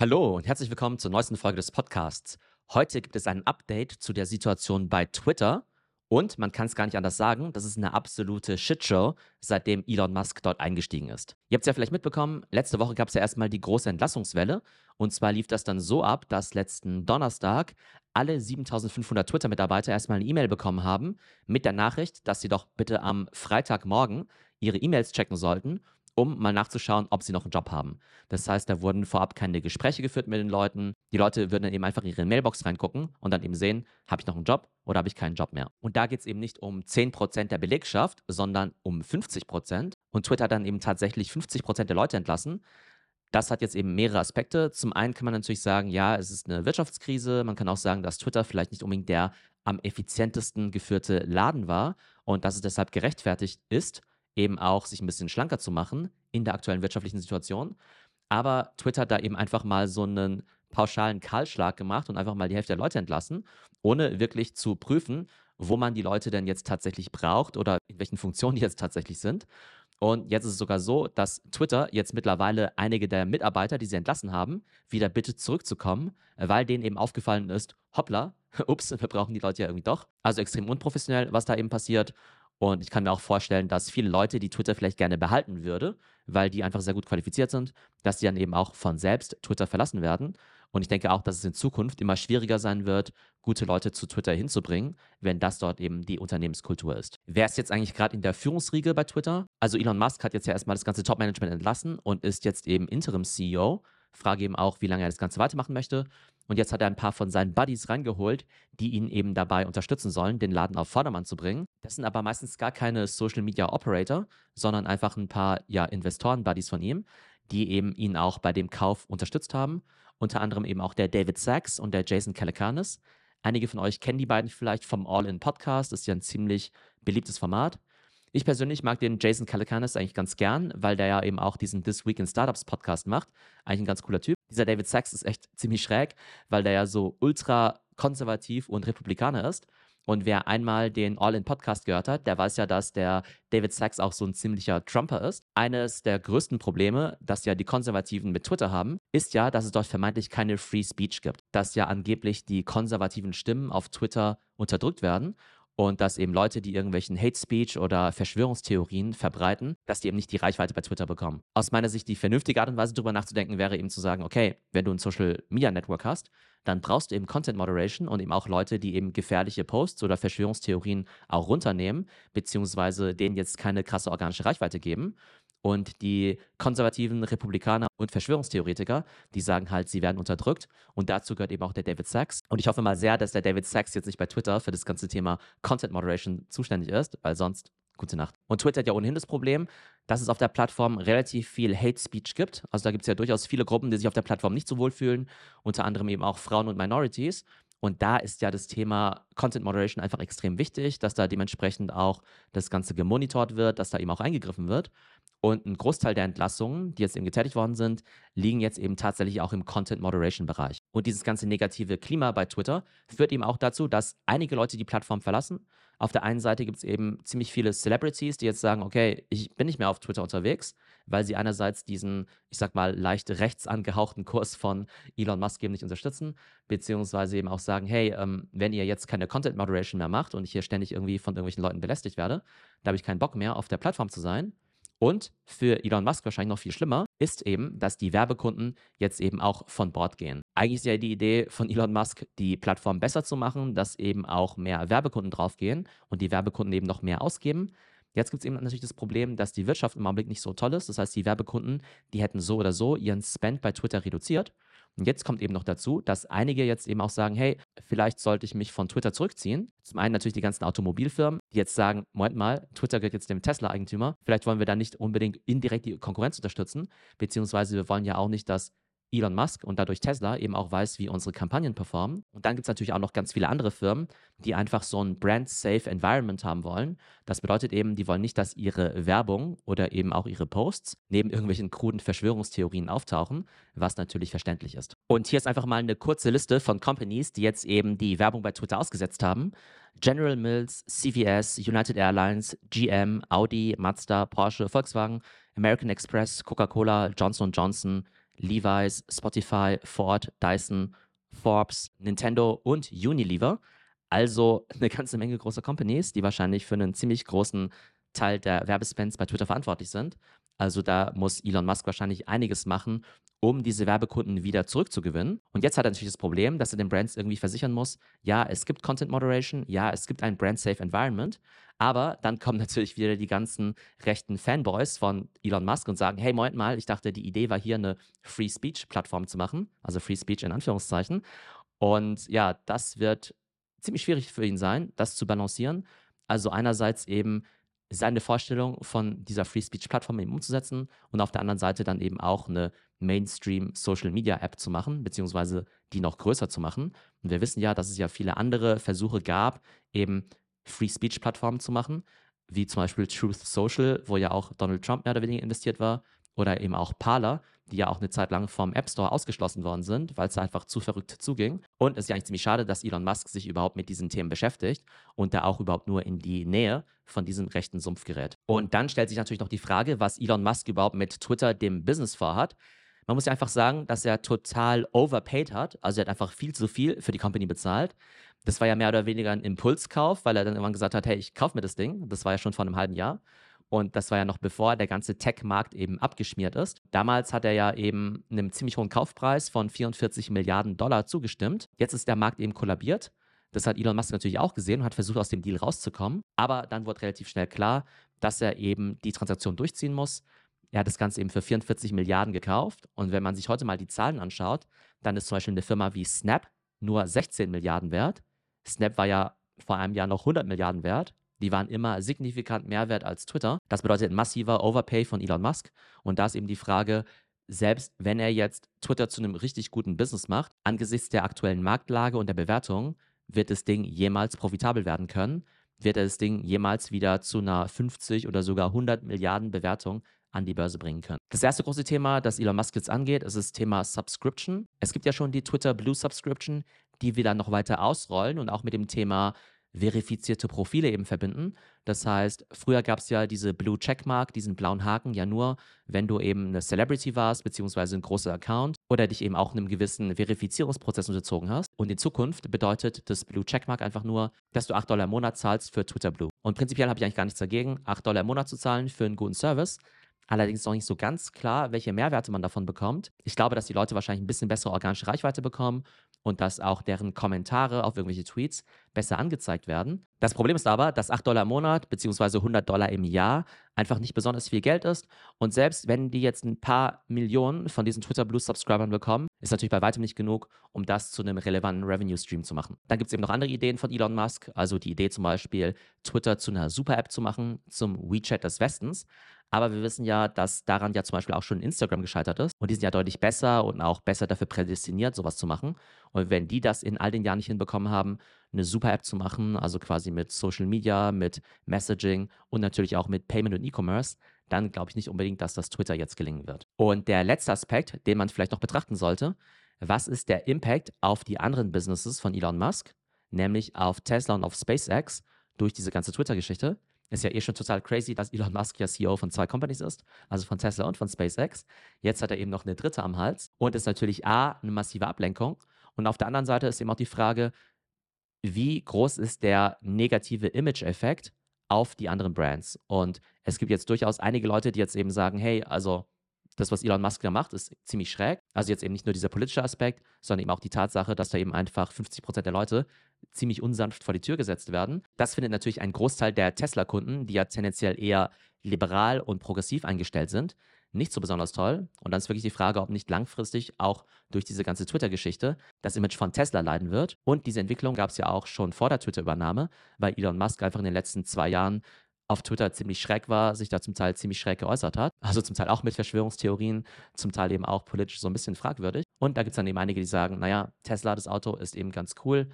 Hallo und herzlich willkommen zur neuesten Folge des Podcasts. Heute gibt es ein Update zu der Situation bei Twitter und man kann es gar nicht anders sagen, das ist eine absolute Shitshow, seitdem Elon Musk dort eingestiegen ist. Ihr habt es ja vielleicht mitbekommen, letzte Woche gab es ja erstmal die große Entlassungswelle und zwar lief das dann so ab, dass letzten Donnerstag alle 7500 Twitter-Mitarbeiter erstmal eine E-Mail bekommen haben mit der Nachricht, dass sie doch bitte am Freitagmorgen ihre E-Mails checken sollten um mal nachzuschauen, ob sie noch einen Job haben. Das heißt, da wurden vorab keine Gespräche geführt mit den Leuten. Die Leute würden dann eben einfach in ihre Mailbox reingucken und dann eben sehen, habe ich noch einen Job oder habe ich keinen Job mehr. Und da geht es eben nicht um 10% der Belegschaft, sondern um 50%. Und Twitter hat dann eben tatsächlich 50% der Leute entlassen. Das hat jetzt eben mehrere Aspekte. Zum einen kann man natürlich sagen, ja, es ist eine Wirtschaftskrise. Man kann auch sagen, dass Twitter vielleicht nicht unbedingt der am effizientesten geführte Laden war und dass es deshalb gerechtfertigt ist, eben auch sich ein bisschen schlanker zu machen in der aktuellen wirtschaftlichen Situation. Aber Twitter hat da eben einfach mal so einen pauschalen Kahlschlag gemacht und einfach mal die Hälfte der Leute entlassen, ohne wirklich zu prüfen, wo man die Leute denn jetzt tatsächlich braucht oder in welchen Funktionen die jetzt tatsächlich sind. Und jetzt ist es sogar so, dass Twitter jetzt mittlerweile einige der Mitarbeiter, die sie entlassen haben, wieder bittet zurückzukommen, weil denen eben aufgefallen ist, hoppla, ups, wir brauchen die Leute ja irgendwie doch. Also extrem unprofessionell, was da eben passiert. Und ich kann mir auch vorstellen, dass viele Leute, die Twitter vielleicht gerne behalten würde, weil die einfach sehr gut qualifiziert sind, dass die dann eben auch von selbst Twitter verlassen werden. Und ich denke auch, dass es in Zukunft immer schwieriger sein wird, gute Leute zu Twitter hinzubringen, wenn das dort eben die Unternehmenskultur ist. Wer ist jetzt eigentlich gerade in der Führungsriege bei Twitter? Also Elon Musk hat jetzt ja erstmal das ganze Top-Management entlassen und ist jetzt eben Interim-CEO. Frage eben auch, wie lange er das Ganze weitermachen möchte. Und jetzt hat er ein paar von seinen Buddies reingeholt, die ihn eben dabei unterstützen sollen, den Laden auf Vordermann zu bringen. Das sind aber meistens gar keine Social Media Operator, sondern einfach ein paar ja, Investoren-Buddies von ihm, die eben ihn auch bei dem Kauf unterstützt haben. Unter anderem eben auch der David Sachs und der Jason Calacanis. Einige von euch kennen die beiden vielleicht vom All-In-Podcast. Ist ja ein ziemlich beliebtes Format. Ich persönlich mag den Jason Calacanis eigentlich ganz gern, weil der ja eben auch diesen This Week in Startups Podcast macht. Eigentlich ein ganz cooler Typ. Dieser David Sachs ist echt ziemlich schräg, weil der ja so ultra konservativ und Republikaner ist. Und wer einmal den All-In-Podcast gehört hat, der weiß ja, dass der David Sachs auch so ein ziemlicher Trumper ist. Eines der größten Probleme, das ja die Konservativen mit Twitter haben, ist ja, dass es dort vermeintlich keine Free Speech gibt. Dass ja angeblich die konservativen Stimmen auf Twitter unterdrückt werden und dass eben Leute, die irgendwelchen Hate Speech oder Verschwörungstheorien verbreiten, dass die eben nicht die Reichweite bei Twitter bekommen. Aus meiner Sicht die vernünftige Art und Weise darüber nachzudenken wäre eben zu sagen, okay, wenn du ein Social Media Network hast, dann brauchst du eben Content Moderation und eben auch Leute, die eben gefährliche Posts oder Verschwörungstheorien auch runternehmen, beziehungsweise denen jetzt keine krasse organische Reichweite geben. Und die konservativen Republikaner und Verschwörungstheoretiker, die sagen halt, sie werden unterdrückt. Und dazu gehört eben auch der David Sachs. Und ich hoffe mal sehr, dass der David Sachs jetzt nicht bei Twitter für das ganze Thema Content Moderation zuständig ist, weil sonst gute Nacht. Und Twitter hat ja ohnehin das Problem, dass es auf der Plattform relativ viel Hate Speech gibt. Also da gibt es ja durchaus viele Gruppen, die sich auf der Plattform nicht so wohl fühlen, unter anderem eben auch Frauen und Minorities. Und da ist ja das Thema Content Moderation einfach extrem wichtig, dass da dementsprechend auch das Ganze gemonitort wird, dass da eben auch eingegriffen wird. Und ein Großteil der Entlassungen, die jetzt eben getätigt worden sind, liegen jetzt eben tatsächlich auch im Content Moderation Bereich. Und dieses ganze negative Klima bei Twitter führt eben auch dazu, dass einige Leute die Plattform verlassen. Auf der einen Seite gibt es eben ziemlich viele Celebrities, die jetzt sagen, okay, ich bin nicht mehr auf Twitter unterwegs, weil sie einerseits diesen, ich sag mal, leicht rechts angehauchten Kurs von Elon Musk eben nicht unterstützen, beziehungsweise eben auch sagen, hey, ähm, wenn ihr jetzt keine Content Moderation mehr macht und ich hier ständig irgendwie von irgendwelchen Leuten belästigt werde, da habe ich keinen Bock mehr, auf der Plattform zu sein. Und für Elon Musk wahrscheinlich noch viel schlimmer ist eben, dass die Werbekunden jetzt eben auch von Bord gehen. Eigentlich ist ja die Idee von Elon Musk, die Plattform besser zu machen, dass eben auch mehr Werbekunden draufgehen und die Werbekunden eben noch mehr ausgeben. Jetzt gibt es eben natürlich das Problem, dass die Wirtschaft im Augenblick nicht so toll ist. Das heißt, die Werbekunden, die hätten so oder so ihren Spend bei Twitter reduziert. Und jetzt kommt eben noch dazu, dass einige jetzt eben auch sagen, hey, vielleicht sollte ich mich von Twitter zurückziehen. Zum einen natürlich die ganzen Automobilfirmen, die jetzt sagen, Moment mal, Twitter gehört jetzt dem Tesla-Eigentümer. Vielleicht wollen wir da nicht unbedingt indirekt die Konkurrenz unterstützen, beziehungsweise wir wollen ja auch nicht, dass Elon Musk und dadurch Tesla eben auch weiß, wie unsere Kampagnen performen. Und dann gibt es natürlich auch noch ganz viele andere Firmen, die einfach so ein brand-safe Environment haben wollen. Das bedeutet eben, die wollen nicht, dass ihre Werbung oder eben auch ihre Posts neben irgendwelchen kruden Verschwörungstheorien auftauchen, was natürlich verständlich ist. Und hier ist einfach mal eine kurze Liste von Companies, die jetzt eben die Werbung bei Twitter ausgesetzt haben. General Mills, CVS, United Airlines, GM, Audi, Mazda, Porsche, Volkswagen, American Express, Coca-Cola, Johnson Johnson, Levi's, Spotify, Ford, Dyson, Forbes, Nintendo und Unilever. Also eine ganze Menge großer Companies, die wahrscheinlich für einen ziemlich großen Teil der Werbespends bei Twitter verantwortlich sind. Also da muss Elon Musk wahrscheinlich einiges machen, um diese Werbekunden wieder zurückzugewinnen. Und jetzt hat er natürlich das Problem, dass er den Brands irgendwie versichern muss, ja, es gibt Content Moderation, ja, es gibt ein Brand-Safe Environment, aber dann kommen natürlich wieder die ganzen rechten Fanboys von Elon Musk und sagen, hey, Moment mal, ich dachte, die Idee war hier eine Free Speech-Plattform zu machen, also Free Speech in Anführungszeichen. Und ja, das wird ziemlich schwierig für ihn sein, das zu balancieren. Also einerseits eben seine Vorstellung von dieser Free Speech Plattform eben umzusetzen und auf der anderen Seite dann eben auch eine Mainstream Social Media App zu machen, beziehungsweise die noch größer zu machen. Und wir wissen ja, dass es ja viele andere Versuche gab, eben Free Speech Plattformen zu machen, wie zum Beispiel Truth Social, wo ja auch Donald Trump mehr oder weniger investiert war, oder eben auch Parler, die ja auch eine Zeit lang vom App Store ausgeschlossen worden sind, weil es einfach zu verrückt zuging. Und es ist ja eigentlich ziemlich schade, dass Elon Musk sich überhaupt mit diesen Themen beschäftigt und da auch überhaupt nur in die Nähe von diesem rechten Sumpf gerät. Und dann stellt sich natürlich noch die Frage, was Elon Musk überhaupt mit Twitter, dem Business, vorhat. Man muss ja einfach sagen, dass er total overpaid hat. Also er hat einfach viel zu viel für die Company bezahlt. Das war ja mehr oder weniger ein Impulskauf, weil er dann irgendwann gesagt hat, hey, ich kaufe mir das Ding. Das war ja schon vor einem halben Jahr. Und das war ja noch bevor der ganze Tech-Markt eben abgeschmiert ist. Damals hat er ja eben einem ziemlich hohen Kaufpreis von 44 Milliarden Dollar zugestimmt. Jetzt ist der Markt eben kollabiert. Das hat Elon Musk natürlich auch gesehen und hat versucht, aus dem Deal rauszukommen. Aber dann wurde relativ schnell klar, dass er eben die Transaktion durchziehen muss. Er hat das Ganze eben für 44 Milliarden gekauft. Und wenn man sich heute mal die Zahlen anschaut, dann ist zum Beispiel eine Firma wie Snap nur 16 Milliarden wert. Snap war ja vor einem Jahr noch 100 Milliarden wert. Die waren immer signifikant mehr wert als Twitter. Das bedeutet massiver Overpay von Elon Musk. Und da ist eben die Frage, selbst wenn er jetzt Twitter zu einem richtig guten Business macht, angesichts der aktuellen Marktlage und der Bewertung, wird das Ding jemals profitabel werden können? Wird das Ding jemals wieder zu einer 50 oder sogar 100 Milliarden Bewertung an die Börse bringen können. Das erste große Thema, das Elon Musk jetzt angeht, ist das Thema Subscription. Es gibt ja schon die Twitter Blue Subscription, die wir dann noch weiter ausrollen und auch mit dem Thema verifizierte Profile eben verbinden. Das heißt, früher gab es ja diese Blue Checkmark, diesen blauen Haken, ja nur, wenn du eben eine Celebrity warst, beziehungsweise ein großer Account oder dich eben auch einem gewissen Verifizierungsprozess unterzogen hast. Und in Zukunft bedeutet das Blue Checkmark einfach nur, dass du 8 Dollar im Monat zahlst für Twitter Blue. Und prinzipiell habe ich eigentlich gar nichts dagegen, 8 Dollar im Monat zu zahlen für einen guten Service. Allerdings ist noch nicht so ganz klar, welche Mehrwerte man davon bekommt. Ich glaube, dass die Leute wahrscheinlich ein bisschen bessere organische Reichweite bekommen und dass auch deren Kommentare auf irgendwelche Tweets besser angezeigt werden. Das Problem ist aber, dass 8 Dollar im Monat bzw. 100 Dollar im Jahr einfach nicht besonders viel Geld ist. Und selbst wenn die jetzt ein paar Millionen von diesen Twitter Blue Subscribern bekommen, ist natürlich bei weitem nicht genug, um das zu einem relevanten Revenue Stream zu machen. Dann gibt es eben noch andere Ideen von Elon Musk, also die Idee zum Beispiel, Twitter zu einer Super-App zu machen, zum WeChat des Westens. Aber wir wissen ja, dass daran ja zum Beispiel auch schon Instagram gescheitert ist. Und die sind ja deutlich besser und auch besser dafür prädestiniert, sowas zu machen. Und wenn die das in all den Jahren nicht hinbekommen haben, eine super App zu machen, also quasi mit Social Media, mit Messaging und natürlich auch mit Payment und E-Commerce, dann glaube ich nicht unbedingt, dass das Twitter jetzt gelingen wird. Und der letzte Aspekt, den man vielleicht noch betrachten sollte, was ist der Impact auf die anderen Businesses von Elon Musk, nämlich auf Tesla und auf SpaceX durch diese ganze Twitter-Geschichte? Ist ja eh schon total crazy, dass Elon Musk ja CEO von zwei Companies ist, also von Tesla und von SpaceX. Jetzt hat er eben noch eine dritte am Hals und ist natürlich A, eine massive Ablenkung. Und auf der anderen Seite ist eben auch die Frage, wie groß ist der negative Image-Effekt auf die anderen Brands? Und es gibt jetzt durchaus einige Leute, die jetzt eben sagen, hey, also das, was Elon Musk da macht, ist ziemlich schräg. Also jetzt eben nicht nur dieser politische Aspekt, sondern eben auch die Tatsache, dass da eben einfach 50 Prozent der Leute ziemlich unsanft vor die Tür gesetzt werden. Das findet natürlich ein Großteil der Tesla-Kunden, die ja tendenziell eher liberal und progressiv eingestellt sind, nicht so besonders toll. Und dann ist wirklich die Frage, ob nicht langfristig auch durch diese ganze Twitter-Geschichte das Image von Tesla leiden wird. Und diese Entwicklung gab es ja auch schon vor der Twitter-Übernahme, weil Elon Musk einfach in den letzten zwei Jahren auf Twitter ziemlich schräg war, sich da zum Teil ziemlich schräg geäußert hat. Also zum Teil auch mit Verschwörungstheorien, zum Teil eben auch politisch so ein bisschen fragwürdig. Und da gibt es dann eben einige, die sagen, naja, Tesla, das Auto ist eben ganz cool.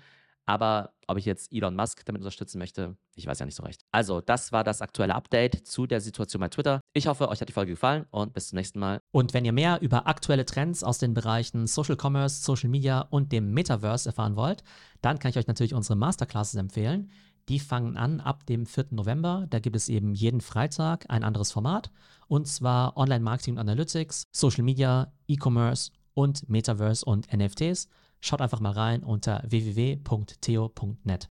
Aber ob ich jetzt Elon Musk damit unterstützen möchte, ich weiß ja nicht so recht. Also, das war das aktuelle Update zu der Situation bei Twitter. Ich hoffe, euch hat die Folge gefallen und bis zum nächsten Mal. Und wenn ihr mehr über aktuelle Trends aus den Bereichen Social Commerce, Social Media und dem Metaverse erfahren wollt, dann kann ich euch natürlich unsere Masterclasses empfehlen. Die fangen an ab dem 4. November. Da gibt es eben jeden Freitag ein anderes Format. Und zwar Online-Marketing und Analytics, Social Media, E-Commerce und Metaverse und NFTs. Schaut einfach mal rein unter www.theo.net.